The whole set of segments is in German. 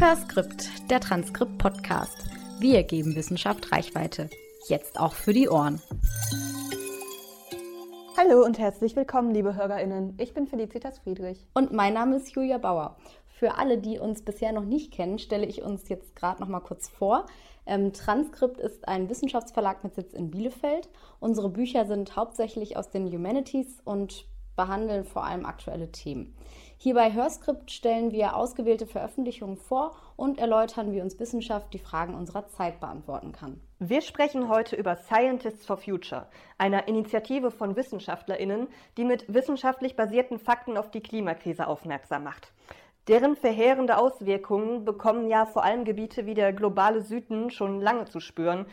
Hörskript, der Transkript-Podcast. Wir geben Wissenschaft Reichweite. Jetzt auch für die Ohren. Hallo und herzlich willkommen, liebe HörerInnen. Ich bin Felicitas Friedrich. Und mein Name ist Julia Bauer. Für alle, die uns bisher noch nicht kennen, stelle ich uns jetzt gerade noch mal kurz vor. Ähm, Transkript ist ein Wissenschaftsverlag mit Sitz in Bielefeld. Unsere Bücher sind hauptsächlich aus den Humanities und behandeln vor allem aktuelle Themen. Hier bei Hörskript stellen wir ausgewählte Veröffentlichungen vor und erläutern, wie uns Wissenschaft die Fragen unserer Zeit beantworten kann. Wir sprechen heute über Scientists for Future, einer Initiative von WissenschaftlerInnen, die mit wissenschaftlich basierten Fakten auf die Klimakrise aufmerksam macht. Deren verheerende Auswirkungen bekommen ja vor allem Gebiete wie der globale Süden schon lange zu spüren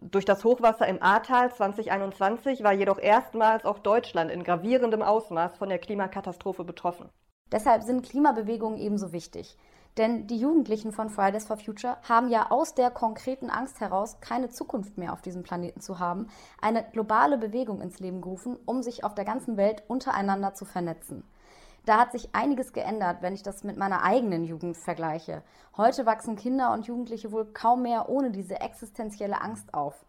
durch das Hochwasser im Ahrtal 2021 war jedoch erstmals auch Deutschland in gravierendem Ausmaß von der Klimakatastrophe betroffen. Deshalb sind Klimabewegungen ebenso wichtig. Denn die Jugendlichen von Fridays for Future haben ja aus der konkreten Angst heraus, keine Zukunft mehr auf diesem Planeten zu haben, eine globale Bewegung ins Leben gerufen, um sich auf der ganzen Welt untereinander zu vernetzen. Da hat sich einiges geändert, wenn ich das mit meiner eigenen Jugend vergleiche. Heute wachsen Kinder und Jugendliche wohl kaum mehr ohne diese existenzielle Angst auf.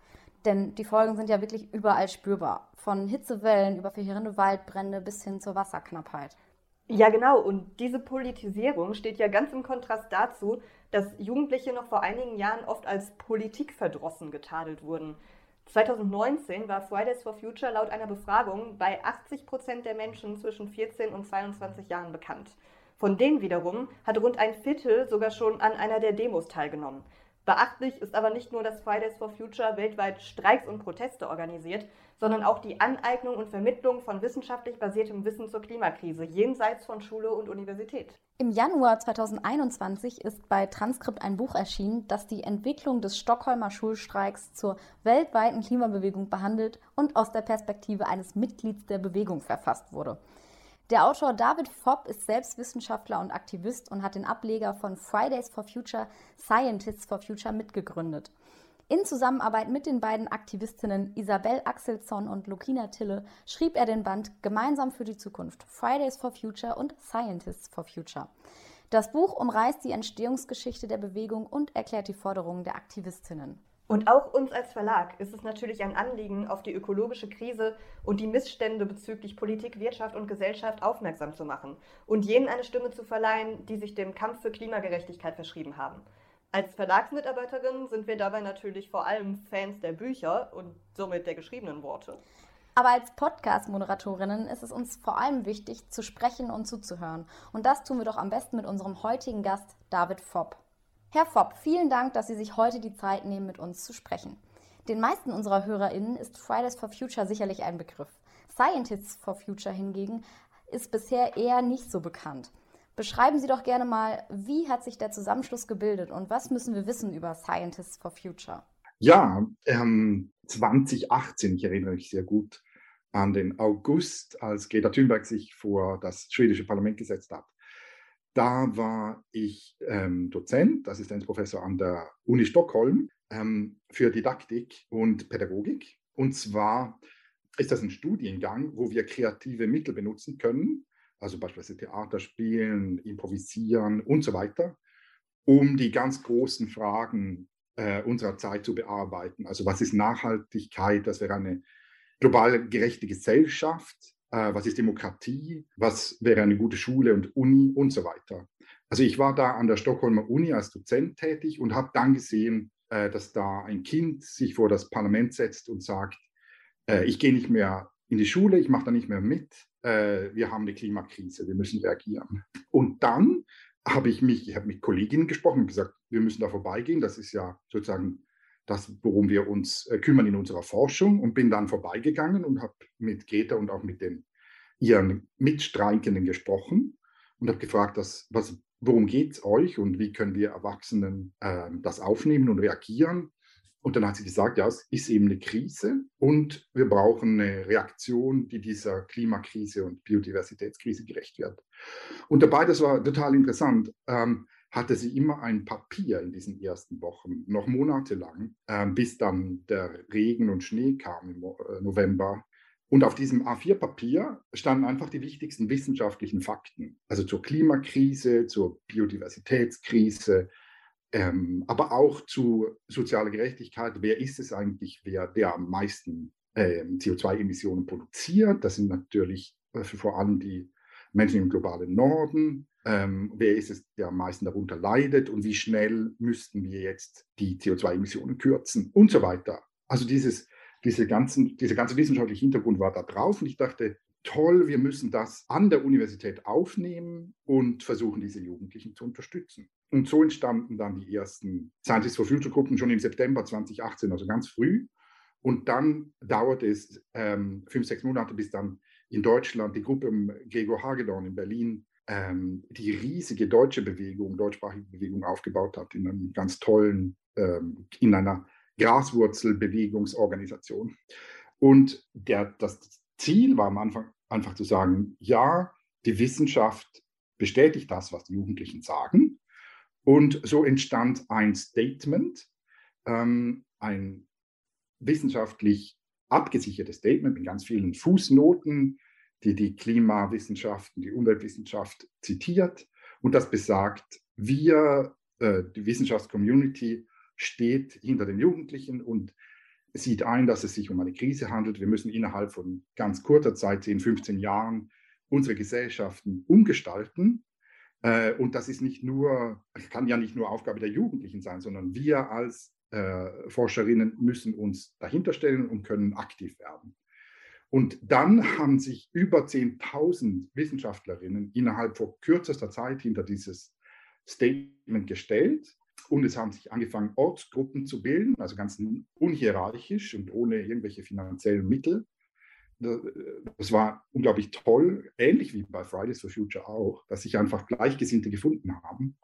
Denn die Folgen sind ja wirklich überall spürbar. Von Hitzewellen über verheerende Waldbrände bis hin zur Wasserknappheit. Ja, genau. Und diese Politisierung steht ja ganz im Kontrast dazu, dass Jugendliche noch vor einigen Jahren oft als politikverdrossen getadelt wurden. 2019 war Fridays for Future laut einer Befragung bei 80 Prozent der Menschen zwischen 14 und 22 Jahren bekannt. Von denen wiederum hat rund ein Viertel sogar schon an einer der Demos teilgenommen. Beachtlich ist aber nicht nur, dass Fridays for Future weltweit Streiks und Proteste organisiert, sondern auch die Aneignung und Vermittlung von wissenschaftlich basiertem Wissen zur Klimakrise jenseits von Schule und Universität. Im Januar 2021 ist bei Transkript ein Buch erschienen, das die Entwicklung des Stockholmer Schulstreiks zur weltweiten Klimabewegung behandelt und aus der Perspektive eines Mitglieds der Bewegung verfasst wurde. Der Autor David Fopp ist selbst Wissenschaftler und Aktivist und hat den Ableger von Fridays for Future Scientists for Future mitgegründet. In Zusammenarbeit mit den beiden Aktivistinnen Isabel Axelsson und Lokina Tille schrieb er den Band Gemeinsam für die Zukunft Fridays for Future und Scientists for Future. Das Buch umreißt die Entstehungsgeschichte der Bewegung und erklärt die Forderungen der Aktivistinnen. Und auch uns als Verlag ist es natürlich ein Anliegen, auf die ökologische Krise und die Missstände bezüglich Politik, Wirtschaft und Gesellschaft aufmerksam zu machen und jenen eine Stimme zu verleihen, die sich dem Kampf für Klimagerechtigkeit verschrieben haben. Als Verlagsmitarbeiterin sind wir dabei natürlich vor allem Fans der Bücher und somit der geschriebenen Worte. Aber als Podcast-Moderatorinnen ist es uns vor allem wichtig, zu sprechen und zuzuhören. Und das tun wir doch am besten mit unserem heutigen Gast David Fopp. Herr Fopp, vielen Dank, dass Sie sich heute die Zeit nehmen, mit uns zu sprechen. Den meisten unserer HörerInnen ist Fridays for Future sicherlich ein Begriff. Scientists for Future hingegen ist bisher eher nicht so bekannt. Beschreiben Sie doch gerne mal, wie hat sich der Zusammenschluss gebildet und was müssen wir wissen über Scientists for Future? Ja, ähm, 2018, ich erinnere mich sehr gut an den August, als Greta Thunberg sich vor das schwedische Parlament gesetzt hat. Da war ich ähm, Dozent, Assistenzprofessor an der Uni Stockholm ähm, für Didaktik und Pädagogik. Und zwar ist das ein Studiengang, wo wir kreative Mittel benutzen können, also beispielsweise Theater spielen, improvisieren und so weiter, um die ganz großen Fragen äh, unserer Zeit zu bearbeiten. Also was ist Nachhaltigkeit? Das wäre eine global gerechte Gesellschaft äh, was ist Demokratie, was wäre eine gute Schule und Uni und so weiter. Also ich war da an der Stockholmer Uni als Dozent tätig und habe dann gesehen, äh, dass da ein Kind sich vor das Parlament setzt und sagt, äh, ich gehe nicht mehr in die Schule, ich mache da nicht mehr mit, äh, wir haben eine Klimakrise, wir müssen reagieren. Und dann habe ich mich, ich habe mit Kolleginnen gesprochen und gesagt, wir müssen da vorbeigehen, das ist ja sozusagen das, worum wir uns äh, kümmern in unserer Forschung und bin dann vorbeigegangen und habe mit Greta und auch mit den ihren Mitstreikenden gesprochen und habe gefragt, dass, was, worum geht es euch und wie können wir Erwachsenen äh, das aufnehmen und reagieren. Und dann hat sie gesagt, ja, es ist eben eine Krise und wir brauchen eine Reaktion, die dieser Klimakrise und Biodiversitätskrise gerecht wird. Und dabei, das war total interessant, ähm, hatte sie immer ein Papier in diesen ersten Wochen, noch monatelang, äh, bis dann der Regen und Schnee kam im äh, November, Und auf diesem A4-Papier standen einfach die wichtigsten wissenschaftlichen Fakten, also zur Klimakrise, zur Biodiversitätskrise, ähm, aber auch zu sozialer Gerechtigkeit. Wer ist es eigentlich, wer der am meisten ähm, CO2-Emissionen produziert? Das sind natürlich äh, vor allem die Menschen im globalen Norden. Ähm, wer ist es, der am meisten darunter leidet und wie schnell müssten wir jetzt die CO2-Emissionen kürzen und so weiter. Also dieses, diese ganzen, dieser ganze wissenschaftliche Hintergrund war da drauf und ich dachte, toll, wir müssen das an der Universität aufnehmen und versuchen, diese Jugendlichen zu unterstützen. Und so entstanden dann die ersten Scientists for Future Gruppen schon im September 2018, also ganz früh. Und dann dauerte es ähm, fünf, sechs Monate, bis dann in Deutschland die Gruppe um Gregor Hagedorn in Berlin ähm, die riesige deutsche Bewegung, deutschsprachige Bewegung aufgebaut hat, in einem ganz tollen, ähm, in einer Graswurzelbewegungsorganisation. Und der, das Ziel war am Anfang einfach zu sagen, ja, die Wissenschaft bestätigt das, was die Jugendlichen sagen. Und so entstand ein Statement, ähm, ein wissenschaftlich abgesichertes Statement mit ganz vielen Fußnoten, die die Klimawissenschaften, die Umweltwissenschaft zitiert. Und das besagt, wir, äh, die Wissenschaftscommunity, steht hinter den Jugendlichen und sieht ein, dass es sich um eine Krise handelt. Wir müssen innerhalb von ganz kurzer Zeit, 10, 15 Jahren, unsere Gesellschaften umgestalten. Äh, und das ist nicht nur, kann ja nicht nur Aufgabe der Jugendlichen sein, sondern wir als äh, Forscherinnen müssen uns dahinter stellen und können aktiv werden. Und dann haben sich über 10.000 Wissenschaftlerinnen innerhalb von kürzester Zeit hinter dieses Statement gestellt. Und es haben sich angefangen, Ortsgruppen zu bilden, also ganz unhierarchisch und ohne irgendwelche finanziellen Mittel. Das war unglaublich toll, ähnlich wie bei Fridays for Future auch, dass sich einfach Gleichgesinnte gefunden haben.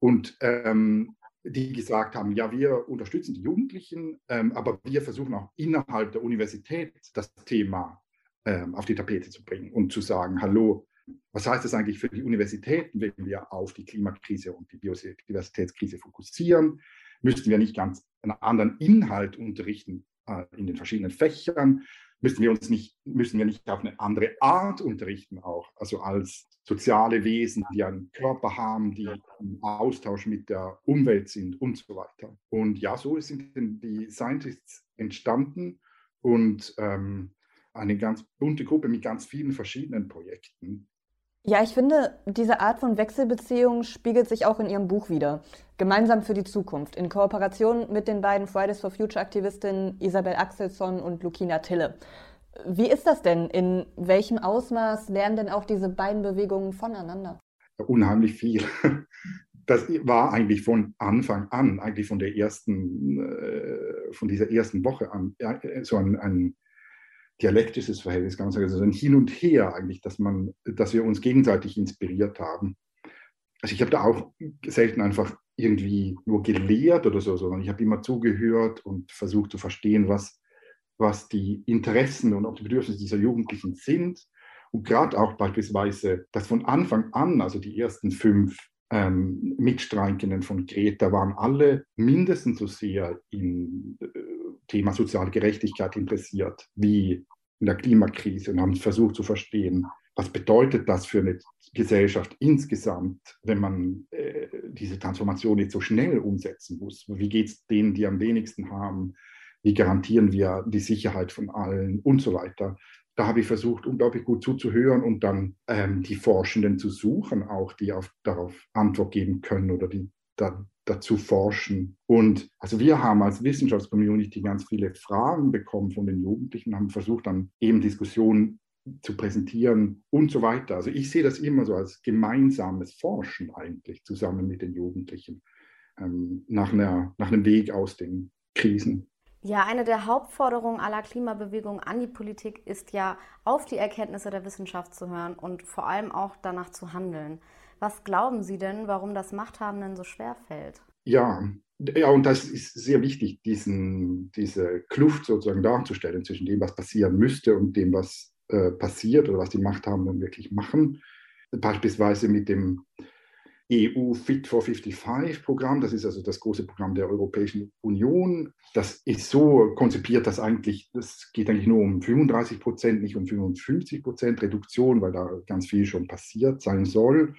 Und ähm, die gesagt haben, ja, wir unterstützen die Jugendlichen, ähm, aber wir versuchen auch innerhalb der Universität das Thema ähm, auf die Tapete zu bringen und zu sagen, hallo, was heißt das eigentlich für die Universitäten, wenn wir auf die Klimakrise und die Biodiversitätskrise fokussieren? Müssten wir nicht ganz einen anderen Inhalt unterrichten äh, in den verschiedenen Fächern? Müssen wir uns nicht, müssen wir nicht auf eine andere Art unterrichten auch, also als soziale Wesen, die einen Körper haben, die im Austausch mit der Umwelt sind und so weiter. Und ja, so sind die Scientists entstanden und ähm, eine ganz bunte Gruppe mit ganz vielen verschiedenen Projekten. Ja, ich finde, diese Art von Wechselbeziehung spiegelt sich auch in Ihrem Buch wieder. Gemeinsam für die Zukunft, in Kooperation mit den beiden Fridays for Future Aktivistinnen Isabel Axelsson und Lukina Tille. Wie ist das denn? In welchem Ausmaß lernen denn auch diese beiden Bewegungen voneinander? Unheimlich viel. Das war eigentlich von Anfang an, eigentlich von der ersten, äh, von dieser ersten Woche an, so ein, ein dialektisches Verhältnis, kann man also ein Hin und Her eigentlich, dass man, dass wir uns gegenseitig inspiriert haben. Also ich habe da auch selten einfach irgendwie nur gelehrt oder so, sondern ich habe immer zugehört und versucht zu verstehen, was was die Interessen und auch die Bedürfnisse dieser Jugendlichen sind. Und gerade auch beispielsweise, dass von Anfang an, also die ersten fünf ähm, Mitstreikenden von Greta waren alle mindestens so sehr im äh, Thema soziale Gerechtigkeit interessiert wie in der Klimakrise und haben versucht zu verstehen, was bedeutet das für eine Gesellschaft insgesamt, wenn man äh, diese Transformation jetzt so schnell umsetzen muss? Wie geht es denen, die am wenigsten haben? wie garantieren wir die Sicherheit von allen und so weiter. Da habe ich versucht, unglaublich gut zuzuhören und dann ähm, die Forschenden zu suchen, auch die auf, darauf Antwort geben können oder die da, dazu forschen. Und also wir haben als Wissenschaftscommunity ganz viele Fragen bekommen von den Jugendlichen, haben versucht dann eben Diskussionen zu präsentieren und so weiter. Also ich sehe das immer so als gemeinsames Forschen eigentlich zusammen mit den Jugendlichen ähm, nach, einer, nach einem Weg aus den Krisen. Ja, eine der Hauptforderungen aller Klimabewegungen an die Politik ist ja, auf die Erkenntnisse der Wissenschaft zu hören und vor allem auch danach zu handeln. Was glauben Sie denn, warum das Machthabenden so schwer fällt? Ja, ja, und das ist sehr wichtig, diesen, diese Kluft sozusagen darzustellen zwischen dem, was passieren müsste und dem, was äh, passiert oder was die Machthabenden wirklich machen. Beispielsweise mit dem EU Fit for 55 Programm. Das ist also das große Programm der Europäischen Union. Das ist so konzipiert, dass eigentlich, das geht eigentlich nur um 35 Prozent, nicht um 55 Prozent Reduktion, weil da ganz viel schon passiert sein soll.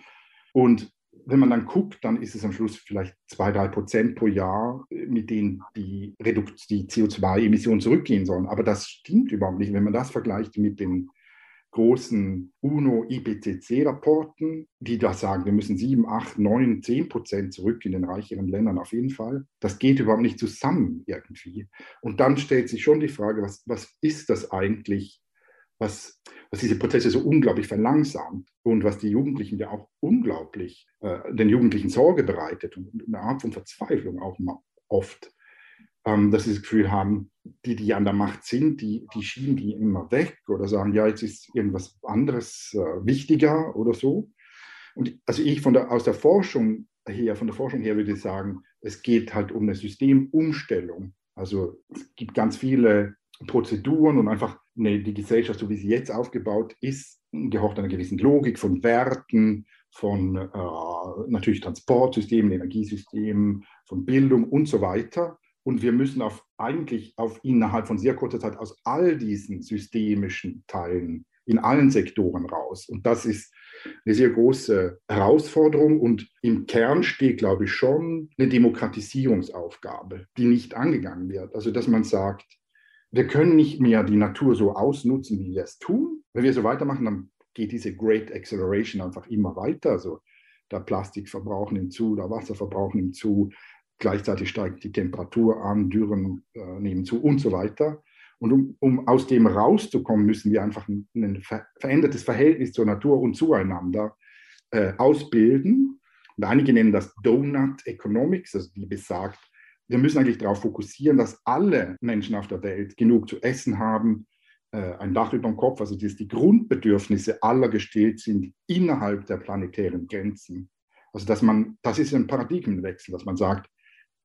Und wenn man dann guckt, dann ist es am Schluss vielleicht zwei, drei Prozent pro Jahr, mit denen die, die CO2-Emissionen zurückgehen sollen. Aber das stimmt überhaupt nicht. Wenn man das vergleicht mit den großen UNO-IPCC-Rapporten, die da sagen, wir müssen 7, 8, 9, 10 Prozent zurück in den reicheren Ländern auf jeden Fall. Das geht überhaupt nicht zusammen irgendwie. Und dann stellt sich schon die Frage, was, was ist das eigentlich, was, was diese Prozesse so unglaublich verlangsamt und was die Jugendlichen ja auch unglaublich, äh, den Jugendlichen Sorge bereitet und eine Art von Verzweiflung auch oft ähm, dass sie das Gefühl haben, die, die an der Macht sind, die, die schieben die immer weg oder sagen, ja, jetzt ist irgendwas anderes äh, wichtiger oder so. Und also ich von der, aus der Forschung her, von der Forschung her würde ich sagen, es geht halt um eine Systemumstellung. Also es gibt ganz viele Prozeduren und einfach die Gesellschaft, so wie sie jetzt aufgebaut ist, gehorcht einer gewissen Logik von Werten, von äh, natürlich Transportsystemen, Energiesystemen, von Bildung und so weiter. Und wir müssen auf, eigentlich auf innerhalb von sehr kurzer Zeit aus all diesen systemischen Teilen in allen Sektoren raus. Und das ist eine sehr große Herausforderung. Und im Kern steht, glaube ich, schon eine Demokratisierungsaufgabe, die nicht angegangen wird. Also, dass man sagt, wir können nicht mehr die Natur so ausnutzen, wie wir es tun. Wenn wir so weitermachen, dann geht diese Great Acceleration einfach immer weiter. Also der Plastikverbrauch nimmt zu, der Wasserverbrauch nimmt zu, Gleichzeitig steigt die Temperatur an, Dürren äh, nehmen zu und so weiter. Und um, um, aus dem rauszukommen, müssen wir einfach ein, ein verändertes Verhältnis zur Natur und zueinander äh, ausbilden. Und einige nennen das Donut Economics, also die besagt, wir müssen eigentlich darauf fokussieren, dass alle Menschen auf der Welt genug zu essen haben, äh, ein Dach über dem Kopf, also dass die Grundbedürfnisse aller gestillt sind innerhalb der planetären Grenzen. Also dass man, das ist ein Paradigmenwechsel, dass man sagt,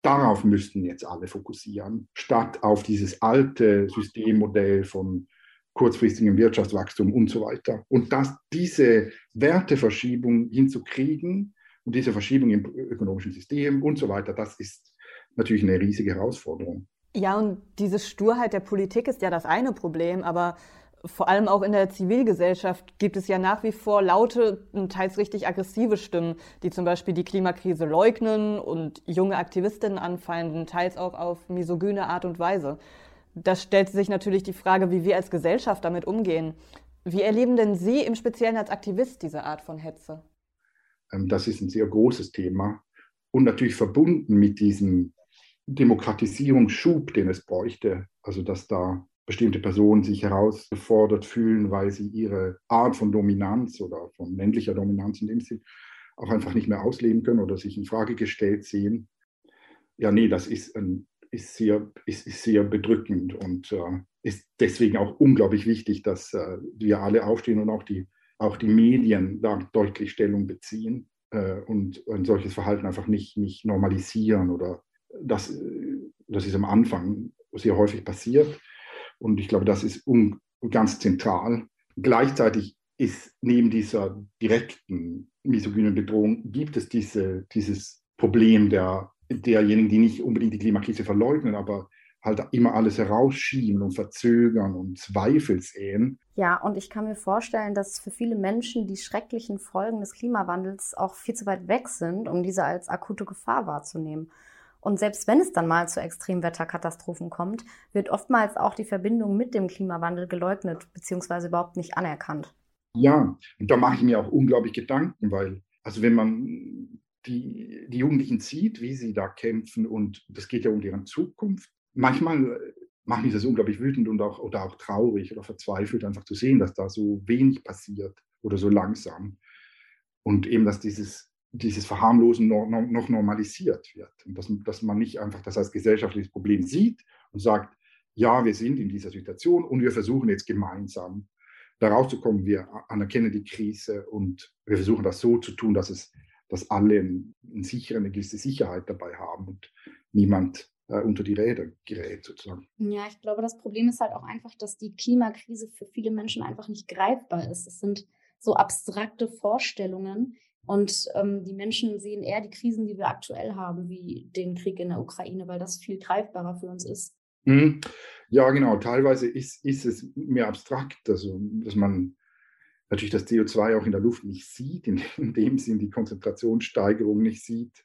Darauf müssten jetzt alle fokussieren, statt auf dieses alte Systemmodell von kurzfristigem Wirtschaftswachstum und so weiter. Und das, diese Werteverschiebung hinzukriegen und diese Verschiebung im ökonomischen System und so weiter, das ist natürlich eine riesige Herausforderung. Ja, und diese Sturheit der Politik ist ja das eine Problem, aber vor allem auch in der Zivilgesellschaft gibt es ja nach wie vor laute und teils richtig aggressive Stimmen, die zum Beispiel die Klimakrise leugnen und junge Aktivistinnen anfeinden, teils auch auf misogyne Art und Weise. Da stellt sich natürlich die Frage, wie wir als Gesellschaft damit umgehen. Wie erleben denn Sie im Speziellen als Aktivist diese Art von Hetze? Ähm, das ist ein sehr großes Thema und natürlich verbunden mit diesem Demokratisierungsschub, den es bräuchte. Also dass da bestimmte Personen sich herausgefordert fühlen, weil sie ihre Art von Dominanz oder von männlicher Dominanz in dem Sinn auch einfach nicht mehr ausleben können oder sich in Frage gestellt sehen. Ja, nee, das ist, ein, ist, sehr, ist, ist sehr bedrückend und äh, ist deswegen auch unglaublich wichtig, dass äh, wir alle aufstehen und auch die, auch die Medien da deutlich Stellung beziehen äh, und ein solches Verhalten einfach nicht, nicht normalisieren oder das, das ist am Anfang sehr häufig passiert und ich glaube, das ist ganz zentral. Gleichzeitig ist neben dieser direkten misogynen Bedrohung, gibt es diese, dieses Problem der, derjenigen, die nicht unbedingt die Klimakrise verleugnen, aber halt immer alles herausschieben und verzögern und Zweifel säen. Ja, und ich kann mir vorstellen, dass für viele Menschen die schrecklichen Folgen des Klimawandels auch viel zu weit weg sind, um diese als akute Gefahr wahrzunehmen. Und selbst wenn es dann mal zu Extremwetterkatastrophen kommt, wird oftmals auch die Verbindung mit dem Klimawandel geleugnet bzw. überhaupt nicht anerkannt. Ja, und da mache ich mir auch unglaublich Gedanken, weil, also wenn man die, die Jugendlichen sieht, wie sie da kämpfen und das geht ja um deren Zukunft, manchmal macht mich das unglaublich wütend und auch, oder auch traurig oder verzweifelt, einfach zu sehen, dass da so wenig passiert oder so langsam. Und eben, dass dieses dieses Verharmlosen noch, noch normalisiert wird. Und dass, dass man nicht einfach das als gesellschaftliches Problem sieht und sagt, ja, wir sind in dieser Situation und wir versuchen jetzt gemeinsam da rauszukommen. Wir anerkennen die Krise und wir versuchen das so zu tun, dass, es, dass alle einen sicheren, eine gewisse Sicherheit dabei haben und niemand äh, unter die Räder gerät sozusagen. Ja, ich glaube, das Problem ist halt auch einfach, dass die Klimakrise für viele Menschen einfach nicht greifbar ist. Es sind so abstrakte Vorstellungen. Und ähm, die Menschen sehen eher die Krisen, die wir aktuell haben, wie den Krieg in der Ukraine, weil das viel greifbarer für uns ist. Mhm. Ja, genau. Teilweise ist, ist es mehr abstrakt, also dass man natürlich das CO2 auch in der Luft nicht sieht, in, in dem Sinn die Konzentrationssteigerung nicht sieht,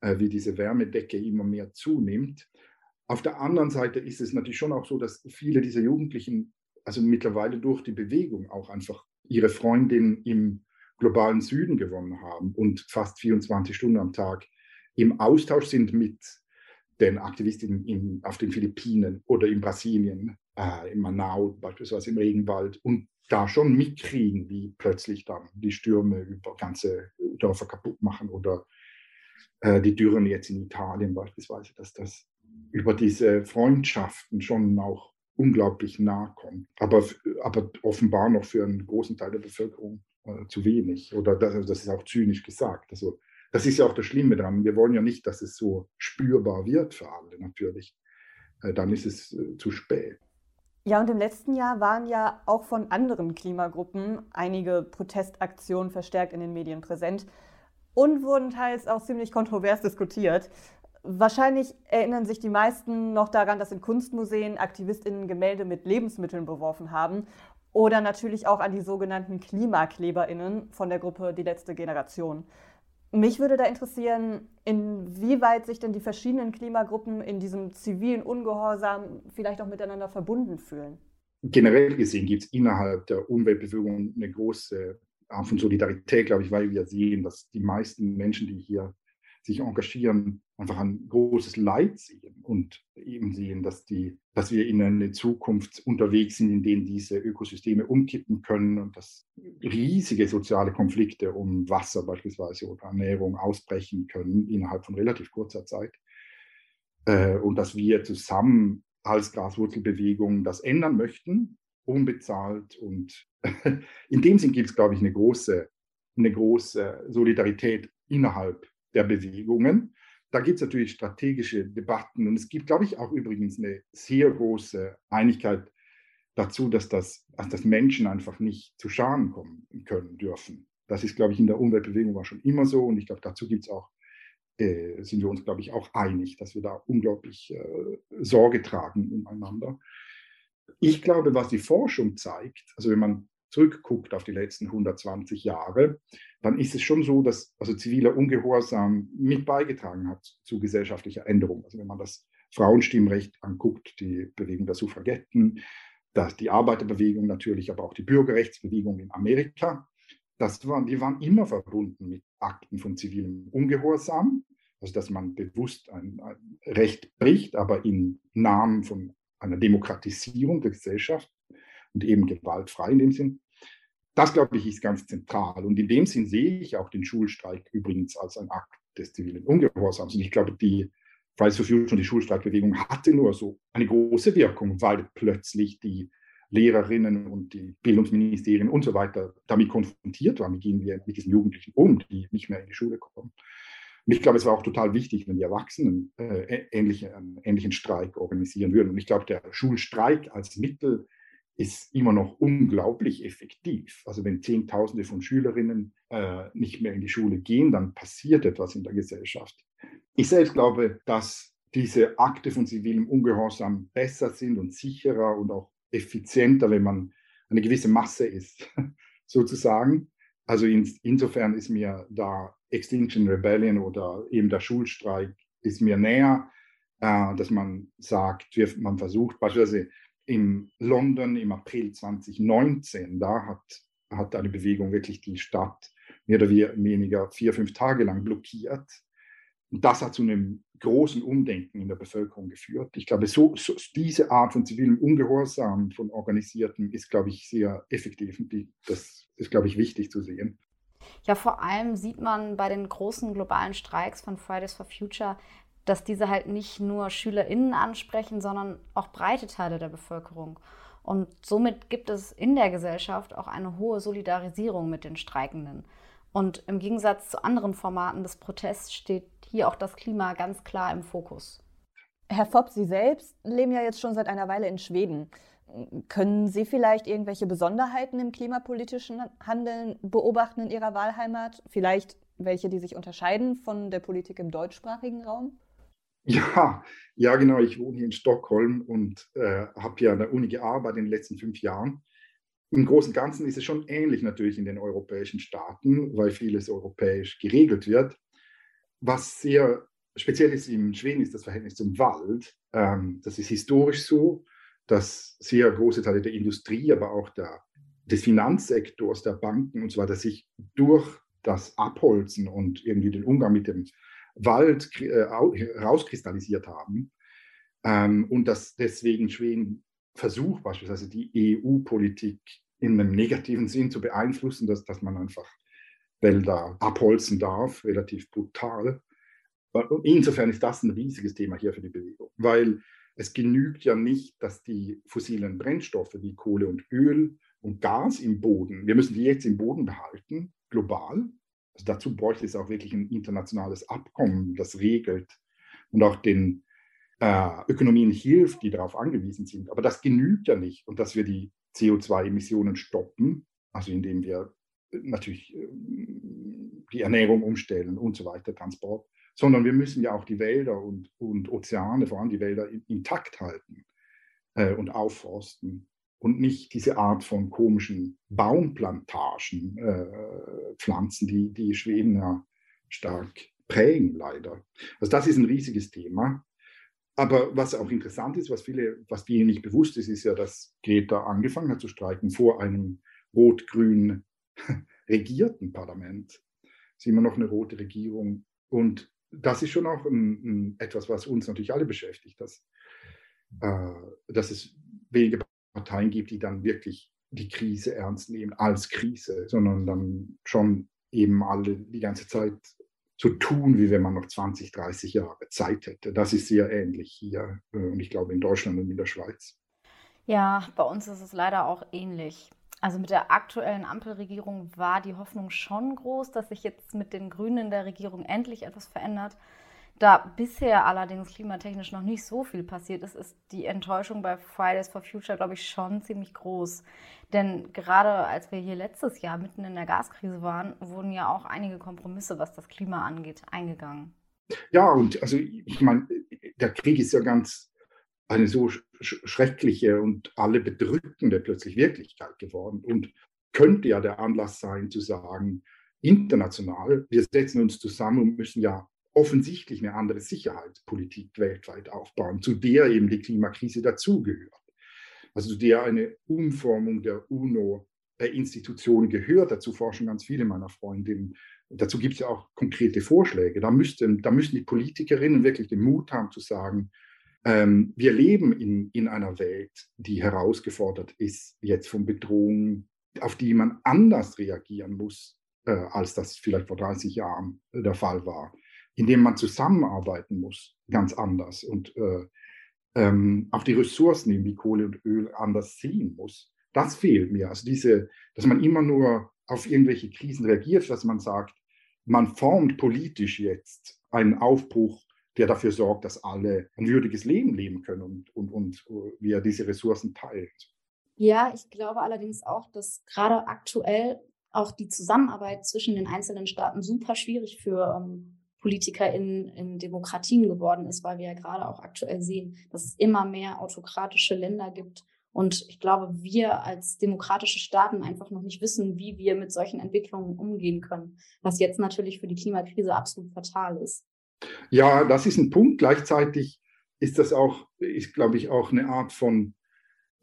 äh, wie diese Wärmedecke immer mehr zunimmt. Auf der anderen Seite ist es natürlich schon auch so, dass viele dieser Jugendlichen, also mittlerweile durch die Bewegung auch einfach ihre Freundin im globalen Süden gewonnen haben und fast 24 Stunden am Tag im Austausch sind mit den Aktivistinnen in, auf den Philippinen oder in Brasilien, äh, in Manau beispielsweise im Regenwald und da schon mitkriegen, wie plötzlich dann die Stürme über ganze Dörfer kaputt machen oder äh, die Dürren jetzt in Italien beispielsweise, dass das über diese Freundschaften schon auch unglaublich nah kommt, aber, aber offenbar noch für einen großen Teil der Bevölkerung äh, zu wenig. Oder das, das ist auch zynisch gesagt. Also das ist ja auch das Schlimme daran. Wir wollen ja nicht, dass es so spürbar wird für alle natürlich. Äh, dann ist es äh, zu spät. Ja, und im letzten Jahr waren ja auch von anderen Klimagruppen einige Protestaktionen verstärkt in den Medien präsent und wurden teils auch ziemlich kontrovers diskutiert. Wahrscheinlich erinnern sich die meisten noch daran, dass in Kunstmuseen AktivistInnen Gemälde mit Lebensmitteln beworfen haben oder natürlich auch an die sogenannten KlimakleberInnen von der Gruppe Die letzte Generation. Mich würde da interessieren, inwieweit sich denn die verschiedenen Klimagruppen in diesem zivilen Ungehorsam vielleicht auch miteinander verbunden fühlen. Generell gesehen gibt es innerhalb der Umweltbewegung eine große Art von Solidarität, glaube ich, weil wir sehen, dass die meisten Menschen, die hier sich engagieren, einfach ein großes Leid sehen und eben sehen, dass, die, dass wir in eine Zukunft unterwegs sind, in denen diese Ökosysteme umkippen können und dass riesige soziale Konflikte um Wasser beispielsweise oder Ernährung ausbrechen können innerhalb von relativ kurzer Zeit. Äh, und dass wir zusammen als Graswurzelbewegung das ändern möchten, unbezahlt. Und in dem Sinn gibt es, glaube ich, eine große, eine große Solidarität innerhalb der Bewegungen. Da gibt es natürlich strategische Debatten und es gibt, glaube ich, auch übrigens eine sehr große Einigkeit dazu, dass, das, dass das Menschen einfach nicht zu Schaden kommen können dürfen. Das ist, glaube ich, in der Umweltbewegung war schon immer so und ich glaube, dazu gibt es auch, äh, sind wir uns, glaube ich, auch einig, dass wir da unglaublich äh, Sorge tragen umeinander. Ich glaube, was die Forschung zeigt, also wenn man zurückguckt auf die letzten 120 Jahre, dann ist es schon so, dass also ziviler Ungehorsam mit beigetragen hat zu gesellschaftlicher Änderung. Also wenn man das Frauenstimmrecht anguckt, die Bewegung der Suffragetten, das, die Arbeiterbewegung natürlich, aber auch die Bürgerrechtsbewegung in Amerika, das waren, die waren immer verbunden mit Akten von zivilem Ungehorsam, also dass man bewusst ein, ein Recht bricht, aber im Namen von einer Demokratisierung der Gesellschaft und eben gewaltfrei in dem Sinn. Das, glaube ich, ist ganz zentral. Und in dem Sinn sehe ich auch den Schulstreik übrigens als ein Akt des zivilen Ungehorsams. Und ich glaube, die Fridays for Future und die Schulstreikbewegung hatte nur so eine große Wirkung, weil plötzlich die Lehrerinnen und die Bildungsministerien und so weiter damit konfrontiert waren. Wie gehen wir mit diesen Jugendlichen um, die nicht mehr in die Schule kommen? Und ich glaube, es war auch total wichtig, wenn die Erwachsenen äh, ähnliche, einen ähnlichen Streik organisieren würden. Und ich glaube, der Schulstreik als Mittel ist immer noch unglaublich effektiv. Also wenn Zehntausende von Schülerinnen äh, nicht mehr in die Schule gehen, dann passiert etwas in der Gesellschaft. Ich selbst glaube, dass diese Akte von zivilem Ungehorsam besser sind und sicherer und auch effizienter, wenn man eine gewisse Masse ist, sozusagen. Also in, insofern ist mir da Extinction Rebellion oder eben der Schulstreik ist mir näher, äh, dass man sagt, man versucht beispielsweise in London im April 2019, da hat, hat eine Bewegung wirklich die Stadt mehr oder weniger vier, fünf Tage lang blockiert. Und das hat zu einem großen Umdenken in der Bevölkerung geführt. Ich glaube, so, so diese Art von zivilem Ungehorsam von Organisierten ist, glaube ich, sehr effektiv. Und die, das ist, glaube ich, wichtig zu sehen. Ja, vor allem sieht man bei den großen globalen Streiks von Fridays for Future, dass diese halt nicht nur SchülerInnen ansprechen, sondern auch breite Teile der Bevölkerung. Und somit gibt es in der Gesellschaft auch eine hohe Solidarisierung mit den Streikenden. Und im Gegensatz zu anderen Formaten des Protests steht hier auch das Klima ganz klar im Fokus. Herr Fopp, Sie selbst leben ja jetzt schon seit einer Weile in Schweden. Können Sie vielleicht irgendwelche Besonderheiten im klimapolitischen Handeln beobachten in Ihrer Wahlheimat? Vielleicht welche, die sich unterscheiden von der Politik im deutschsprachigen Raum? Ja, ja, genau. Ich wohne hier in Stockholm und äh, habe hier an der Uni gearbeitet in den letzten fünf Jahren. Im Großen und Ganzen ist es schon ähnlich natürlich in den europäischen Staaten, weil vieles europäisch geregelt wird. Was sehr speziell ist in Schweden, ist das Verhältnis zum Wald. Ähm, das ist historisch so, dass sehr große Teile der Industrie, aber auch der, des Finanzsektors, der Banken und so weiter sich durch das Abholzen und irgendwie den Umgang mit dem Wald äh, rauskristallisiert haben. Ähm, und dass deswegen Schweden versucht, beispielsweise die EU-Politik in einem negativen Sinn zu beeinflussen, dass, dass man einfach Wälder abholzen darf, relativ brutal. Insofern ist das ein riesiges Thema hier für die Bewegung, weil es genügt ja nicht, dass die fossilen Brennstoffe wie Kohle und Öl und Gas im Boden, wir müssen die jetzt im Boden behalten, global. Dazu bräuchte es auch wirklich ein internationales Abkommen, das regelt und auch den äh, Ökonomien hilft, die darauf angewiesen sind. Aber das genügt ja nicht. Und dass wir die CO2-Emissionen stoppen, also indem wir natürlich äh, die Ernährung umstellen und so weiter, Transport, sondern wir müssen ja auch die Wälder und, und Ozeane, vor allem die Wälder, intakt halten äh, und aufforsten und nicht diese Art von komischen Baumplantagen äh, pflanzen, die die Schweden ja stark prägen, leider. Also das ist ein riesiges Thema. Aber was auch interessant ist, was viele, was denen nicht bewusst ist, ist ja, dass Greta angefangen hat zu streiken vor einem rot-grün regierten Parlament. Es ist immer noch eine rote Regierung. Und das ist schon auch ein, ein, etwas, was uns natürlich alle beschäftigt, dass, äh, dass es wenige Parteien gibt, die dann wirklich die Krise ernst nehmen als Krise, sondern dann schon eben alle die ganze Zeit so tun, wie wenn man noch 20, 30 Jahre Zeit hätte. Das ist sehr ähnlich hier äh, und ich glaube in Deutschland und in der Schweiz. Ja, bei uns ist es leider auch ähnlich. Also mit der aktuellen Ampelregierung war die Hoffnung schon groß, dass sich jetzt mit den Grünen in der Regierung endlich etwas verändert. Da bisher allerdings klimatechnisch noch nicht so viel passiert ist, ist die Enttäuschung bei Fridays for Future, glaube ich, schon ziemlich groß. Denn gerade als wir hier letztes Jahr mitten in der Gaskrise waren, wurden ja auch einige Kompromisse, was das Klima angeht, eingegangen. Ja, und also ich meine, der Krieg ist ja ganz eine so schreckliche und alle bedrückende plötzlich Wirklichkeit geworden und könnte ja der Anlass sein zu sagen, international, wir setzen uns zusammen und müssen ja offensichtlich eine andere Sicherheitspolitik weltweit aufbauen, zu der eben die Klimakrise dazugehört. Also zu der eine Umformung der UNO-Institutionen gehört. Dazu forschen ganz viele meiner Freundinnen. Und dazu gibt es ja auch konkrete Vorschläge. Da, müssten, da müssen die Politikerinnen wirklich den Mut haben zu sagen, ähm, wir leben in, in einer Welt, die herausgefordert ist jetzt von Bedrohungen, auf die man anders reagieren muss, äh, als das vielleicht vor 30 Jahren der Fall war in dem man zusammenarbeiten muss, ganz anders und äh, ähm, auch die Ressourcen wie Kohle und Öl anders sehen muss. Das fehlt mir. Also diese, dass man immer nur auf irgendwelche Krisen reagiert, dass man sagt, man formt politisch jetzt einen Aufbruch, der dafür sorgt, dass alle ein würdiges Leben leben können und, und, und äh, wir diese Ressourcen teilen. Ja, ich glaube allerdings auch, dass gerade aktuell auch die Zusammenarbeit zwischen den einzelnen Staaten super schwierig für ähm, Politiker in, in Demokratien geworden ist, weil wir ja gerade auch aktuell sehen, dass es immer mehr autokratische Länder gibt. Und ich glaube, wir als demokratische Staaten einfach noch nicht wissen, wie wir mit solchen Entwicklungen umgehen können, was jetzt natürlich für die Klimakrise absolut fatal ist. Ja, das ist ein Punkt. Gleichzeitig ist das auch, ist, glaube ich, auch eine Art von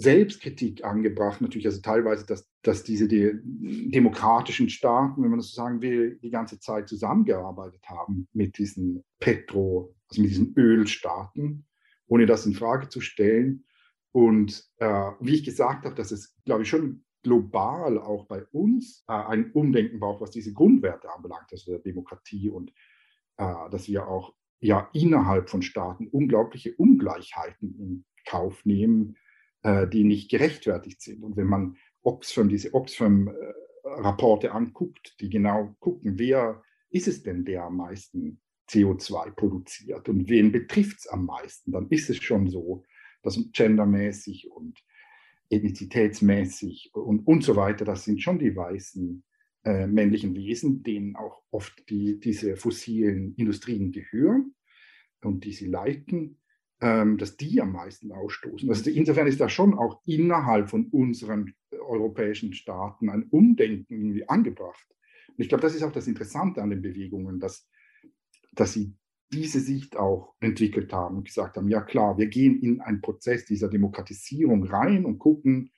Selbstkritik angebracht, natürlich, also teilweise, dass, dass diese die demokratischen Staaten, wenn man das so sagen will, die ganze Zeit zusammengearbeitet haben mit diesen Petro, also mit diesen Ölstaaten, ohne das in Frage zu stellen. Und äh, wie ich gesagt habe, dass es, glaube ich, schon global auch bei uns äh, ein Umdenken braucht, was diese Grundwerte anbelangt, also der Demokratie und äh, dass wir auch ja innerhalb von Staaten unglaubliche Ungleichheiten in Kauf nehmen, äh, die nicht gerechtfertigt sind. Und wenn man Oxfam, diese Oxfam-Rapporte anguckt, die genau gucken, wer ist es denn, der am meisten CO2 produziert und wen betrifft es am meisten, dann ist es schon so, dass gendermäßig und ethnizitätsmäßig und, und so weiter, das sind schon die weißen äh, männlichen Wesen, denen auch oft die, diese fossilen Industrien gehören und die sie leiten, dass die am meisten ausstoßen. Also insofern ist da schon auch innerhalb von unseren europäischen Staaten ein Umdenken irgendwie angebracht. Und ich glaube, das ist auch das Interessante an den Bewegungen, dass, dass sie diese Sicht auch entwickelt haben und gesagt haben, ja klar, wir gehen in einen Prozess dieser Demokratisierung rein und gucken,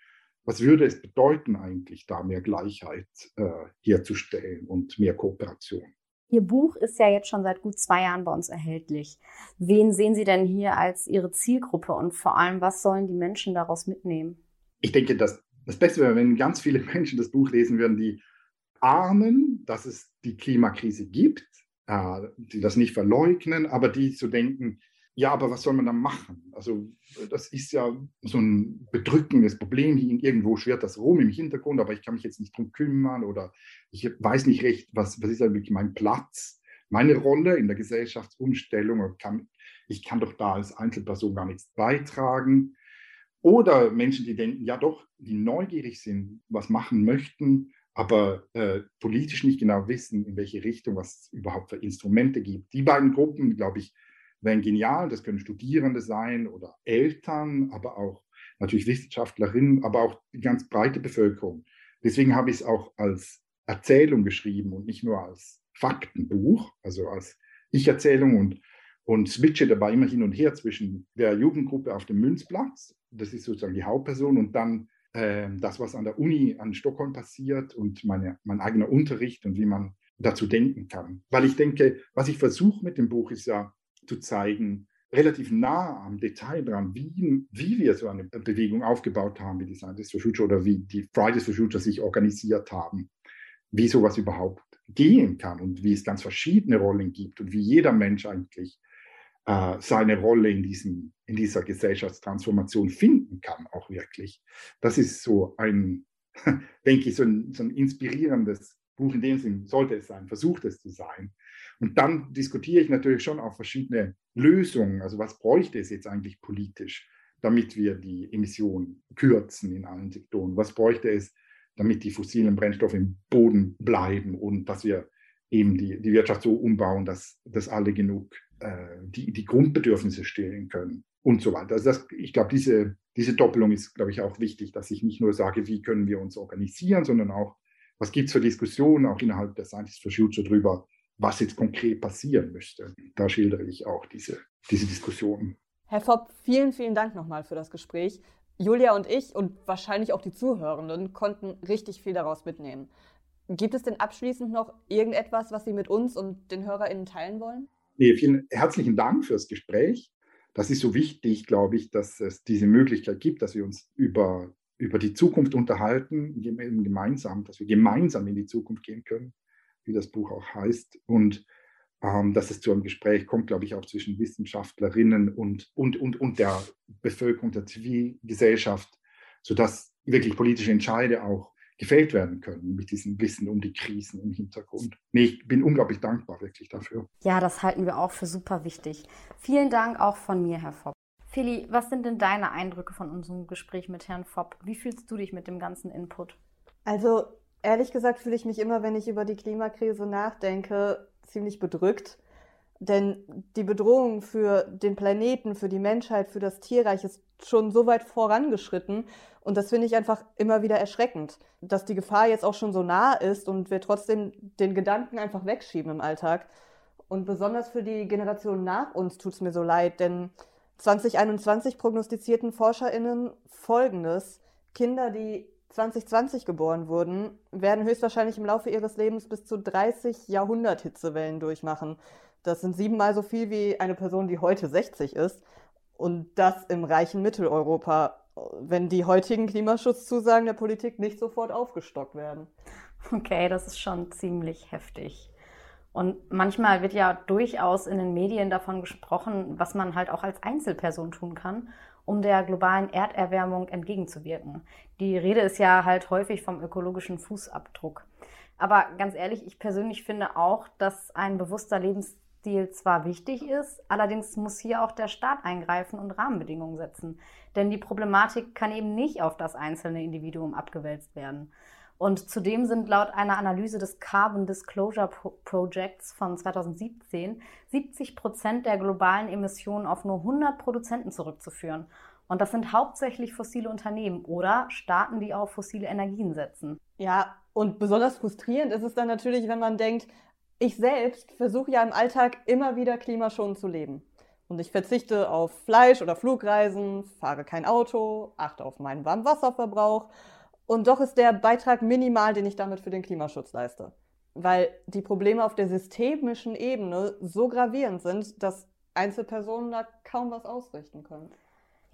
was würde es bedeuten eigentlich, da mehr Gleichheit äh, herzustellen und mehr Kooperation. Ihr Buch ist ja jetzt schon seit gut zwei Jahren bei uns erhältlich. Wen sehen Sie denn hier als Ihre Zielgruppe und vor allem, was sollen die Menschen daraus mitnehmen? Ich denke, dass das Beste wäre, wenn ganz viele Menschen das Buch lesen würden, die ahnen, dass es die Klimakrise gibt, äh, die das nicht verleugnen, aber die zu denken, ja, aber was soll man da machen? Also das ist ja so ein bedrückendes Problem. Irgendwo schwirrt das rum im Hintergrund, aber ich kann mich jetzt nicht drum kümmern oder ich weiß nicht recht, was, was ist eigentlich mein Platz, meine Rolle in der Gesellschaftsumstellung. Kann, ich kann doch da als Einzelperson gar nichts beitragen. Oder Menschen, die denken, ja doch, die neugierig sind, was machen möchten, aber äh, politisch nicht genau wissen, in welche Richtung, was es überhaupt für Instrumente gibt. Die beiden Gruppen, glaube ich, wären genial. Das können Studierende sein oder Eltern, aber auch natürlich Wissenschaftlerinnen, aber auch die ganz breite Bevölkerung. Deswegen habe ich es auch als Erzählung geschrieben und nicht nur als Faktenbuch, also als Ich-Erzählung und, und switche dabei immer hin und her zwischen der Jugendgruppe auf dem Münzplatz, das ist sozusagen die Hauptperson, und dann äh, das, was an der Uni an Stockholm passiert und meine, mein eigener Unterricht und wie man dazu denken kann. Weil ich denke, was ich versuche mit dem Buch ist ja, zu zeigen, relativ nah am Detail dran, wie, wie wir so eine Bewegung aufgebaut haben, wie die Scientists for Future oder wie die Fridays for Future sich organisiert haben, wie sowas überhaupt gehen kann und wie es ganz verschiedene Rollen gibt und wie jeder Mensch eigentlich äh, seine Rolle in, diesem, in dieser Gesellschaftstransformation finden kann, auch wirklich. Das ist so ein, denke ich, so ein, so ein inspirierendes Buch in dem Sinn, sollte es sein, versucht es zu sein. Und dann diskutiere ich natürlich schon auch verschiedene Lösungen. Also was bräuchte es jetzt eigentlich politisch, damit wir die Emissionen kürzen in allen Sektoren? Was bräuchte es, damit die fossilen Brennstoffe im Boden bleiben und dass wir eben die, die Wirtschaft so umbauen, dass, dass alle genug äh, die, die Grundbedürfnisse stillen können und so weiter. Also das, ich glaube, diese, diese Doppelung ist, glaube ich, auch wichtig, dass ich nicht nur sage, wie können wir uns organisieren, sondern auch, was gibt es für Diskussionen auch innerhalb der Scientists for Future darüber, was jetzt konkret passieren müsste. Da schildere ich auch diese, diese Diskussionen. Herr Fopp, vielen, vielen Dank nochmal für das Gespräch. Julia und ich und wahrscheinlich auch die Zuhörenden konnten richtig viel daraus mitnehmen. Gibt es denn abschließend noch irgendetwas, was Sie mit uns und den HörerInnen teilen wollen? Nee, vielen herzlichen Dank fürs Gespräch. Das ist so wichtig, glaube ich, dass es diese Möglichkeit gibt, dass wir uns über, über die Zukunft unterhalten, gemeinsam, dass wir gemeinsam in die Zukunft gehen können wie das Buch auch heißt. Und ähm, dass es zu einem Gespräch kommt, glaube ich, auch zwischen Wissenschaftlerinnen und, und, und, und der Bevölkerung, der Zivilgesellschaft, sodass wirklich politische Entscheide auch gefällt werden können mit diesem Wissen um die Krisen im Hintergrund. Nee, ich bin unglaublich dankbar wirklich dafür. Ja, das halten wir auch für super wichtig. Vielen Dank auch von mir, Herr Fopp. Feli, was sind denn deine Eindrücke von unserem Gespräch mit Herrn Fopp? Wie fühlst du dich mit dem ganzen Input? Also Ehrlich gesagt fühle ich mich immer, wenn ich über die Klimakrise nachdenke, ziemlich bedrückt. Denn die Bedrohung für den Planeten, für die Menschheit, für das Tierreich ist schon so weit vorangeschritten. Und das finde ich einfach immer wieder erschreckend, dass die Gefahr jetzt auch schon so nah ist und wir trotzdem den Gedanken einfach wegschieben im Alltag. Und besonders für die Generation nach uns tut es mir so leid, denn 2021 prognostizierten ForscherInnen Folgendes. Kinder, die 2020 geboren wurden, werden höchstwahrscheinlich im Laufe ihres Lebens bis zu 30 Jahrhundert-Hitzewellen durchmachen. Das sind siebenmal so viel wie eine Person, die heute 60 ist. Und das im reichen Mitteleuropa, wenn die heutigen Klimaschutzzusagen der Politik nicht sofort aufgestockt werden. Okay, das ist schon ziemlich heftig. Und manchmal wird ja durchaus in den Medien davon gesprochen, was man halt auch als Einzelperson tun kann um der globalen Erderwärmung entgegenzuwirken. Die Rede ist ja halt häufig vom ökologischen Fußabdruck. Aber ganz ehrlich, ich persönlich finde auch, dass ein bewusster Lebensstil zwar wichtig ist, allerdings muss hier auch der Staat eingreifen und Rahmenbedingungen setzen. Denn die Problematik kann eben nicht auf das einzelne Individuum abgewälzt werden. Und zudem sind laut einer Analyse des Carbon Disclosure Projects von 2017 70 Prozent der globalen Emissionen auf nur 100 Produzenten zurückzuführen. Und das sind hauptsächlich fossile Unternehmen oder Staaten, die auf fossile Energien setzen. Ja, und besonders frustrierend ist es dann natürlich, wenn man denkt, ich selbst versuche ja im Alltag immer wieder klimaschonend zu leben. Und ich verzichte auf Fleisch oder Flugreisen, fahre kein Auto, achte auf meinen Warmwasserverbrauch. Und doch ist der Beitrag minimal, den ich damit für den Klimaschutz leiste. Weil die Probleme auf der systemischen Ebene so gravierend sind, dass Einzelpersonen da kaum was ausrichten können.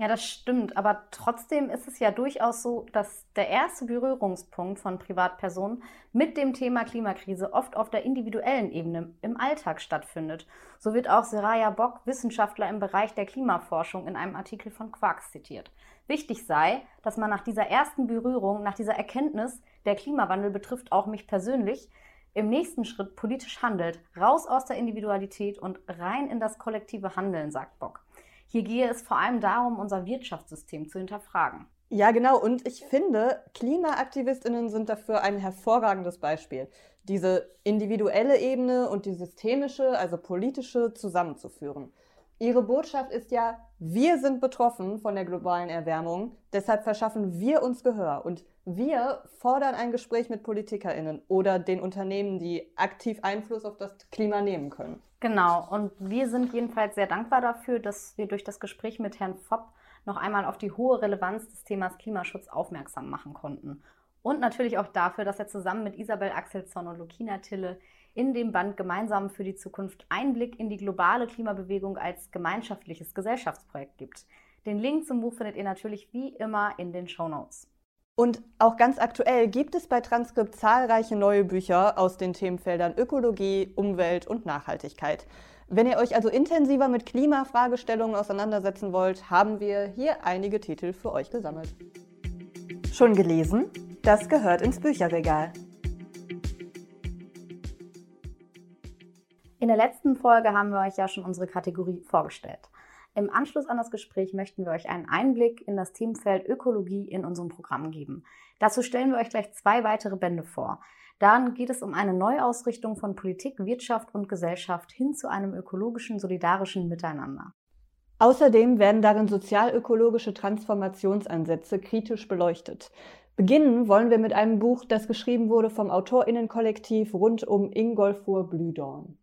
Ja, das stimmt. Aber trotzdem ist es ja durchaus so, dass der erste Berührungspunkt von Privatpersonen mit dem Thema Klimakrise oft auf der individuellen Ebene im Alltag stattfindet. So wird auch Seraya Bock, Wissenschaftler im Bereich der Klimaforschung, in einem Artikel von Quarks zitiert. Wichtig sei, dass man nach dieser ersten Berührung, nach dieser Erkenntnis, der Klimawandel betrifft auch mich persönlich, im nächsten Schritt politisch handelt, raus aus der Individualität und rein in das kollektive Handeln, sagt Bock. Hier gehe es vor allem darum, unser Wirtschaftssystem zu hinterfragen. Ja, genau. Und ich finde, Klimaaktivistinnen sind dafür ein hervorragendes Beispiel. Diese individuelle Ebene und die systemische, also politische zusammenzuführen. Ihre Botschaft ist ja, wir sind betroffen von der globalen Erwärmung, deshalb verschaffen wir uns Gehör und wir fordern ein Gespräch mit Politikerinnen oder den Unternehmen, die aktiv Einfluss auf das Klima nehmen können. Genau, und wir sind jedenfalls sehr dankbar dafür, dass wir durch das Gespräch mit Herrn Fopp noch einmal auf die hohe Relevanz des Themas Klimaschutz aufmerksam machen konnten. Und natürlich auch dafür, dass er zusammen mit Isabel Axelsson und Lukina Tille in dem Band Gemeinsam für die Zukunft Einblick in die globale Klimabewegung als gemeinschaftliches Gesellschaftsprojekt gibt. Den Link zum Buch findet ihr natürlich wie immer in den Show Notes. Und auch ganz aktuell gibt es bei Transkript zahlreiche neue Bücher aus den Themenfeldern Ökologie, Umwelt und Nachhaltigkeit. Wenn ihr euch also intensiver mit Klimafragestellungen auseinandersetzen wollt, haben wir hier einige Titel für euch gesammelt. Schon gelesen? Das gehört ins Bücherregal. In der letzten Folge haben wir euch ja schon unsere Kategorie vorgestellt. Im Anschluss an das Gespräch möchten wir euch einen Einblick in das Themenfeld Ökologie in unserem Programm geben. Dazu stellen wir euch gleich zwei weitere Bände vor. Darin geht es um eine Neuausrichtung von Politik, Wirtschaft und Gesellschaft hin zu einem ökologischen, solidarischen Miteinander. Außerdem werden darin sozialökologische Transformationsansätze kritisch beleuchtet. Beginnen wollen wir mit einem Buch, das geschrieben wurde vom Autorinnenkollektiv rund um Ingolfur Blühdorn.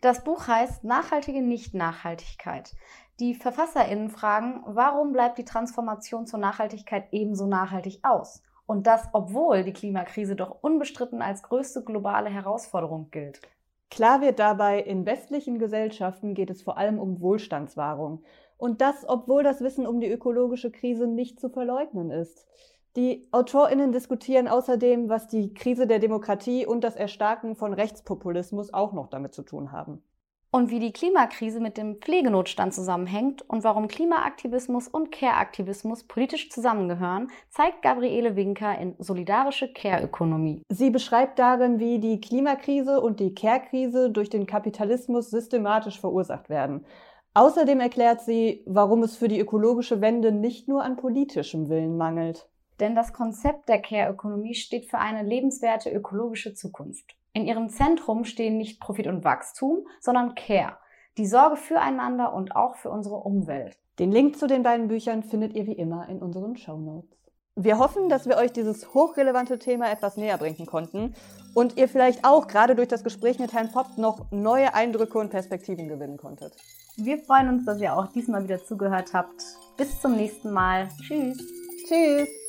Das Buch heißt Nachhaltige Nicht-Nachhaltigkeit. Die VerfasserInnen fragen, warum bleibt die Transformation zur Nachhaltigkeit ebenso nachhaltig aus? Und das, obwohl die Klimakrise doch unbestritten als größte globale Herausforderung gilt. Klar wird dabei, in westlichen Gesellschaften geht es vor allem um Wohlstandswahrung. Und das, obwohl das Wissen um die ökologische Krise nicht zu verleugnen ist. Die AutorInnen diskutieren außerdem, was die Krise der Demokratie und das Erstarken von Rechtspopulismus auch noch damit zu tun haben. Und wie die Klimakrise mit dem Pflegenotstand zusammenhängt und warum Klimaaktivismus und Care-Aktivismus politisch zusammengehören, zeigt Gabriele Winker in Solidarische Care-Ökonomie. Sie beschreibt darin, wie die Klimakrise und die Care-Krise durch den Kapitalismus systematisch verursacht werden. Außerdem erklärt sie, warum es für die ökologische Wende nicht nur an politischem Willen mangelt. Denn das Konzept der Care-Ökonomie steht für eine lebenswerte ökologische Zukunft. In ihrem Zentrum stehen nicht Profit und Wachstum, sondern Care, die Sorge füreinander und auch für unsere Umwelt. Den Link zu den beiden Büchern findet ihr wie immer in unseren Show Notes. Wir hoffen, dass wir euch dieses hochrelevante Thema etwas näher bringen konnten und ihr vielleicht auch gerade durch das Gespräch mit Herrn Popp noch neue Eindrücke und Perspektiven gewinnen konntet. Wir freuen uns, dass ihr auch diesmal wieder zugehört habt. Bis zum nächsten Mal. Tschüss. Tschüss.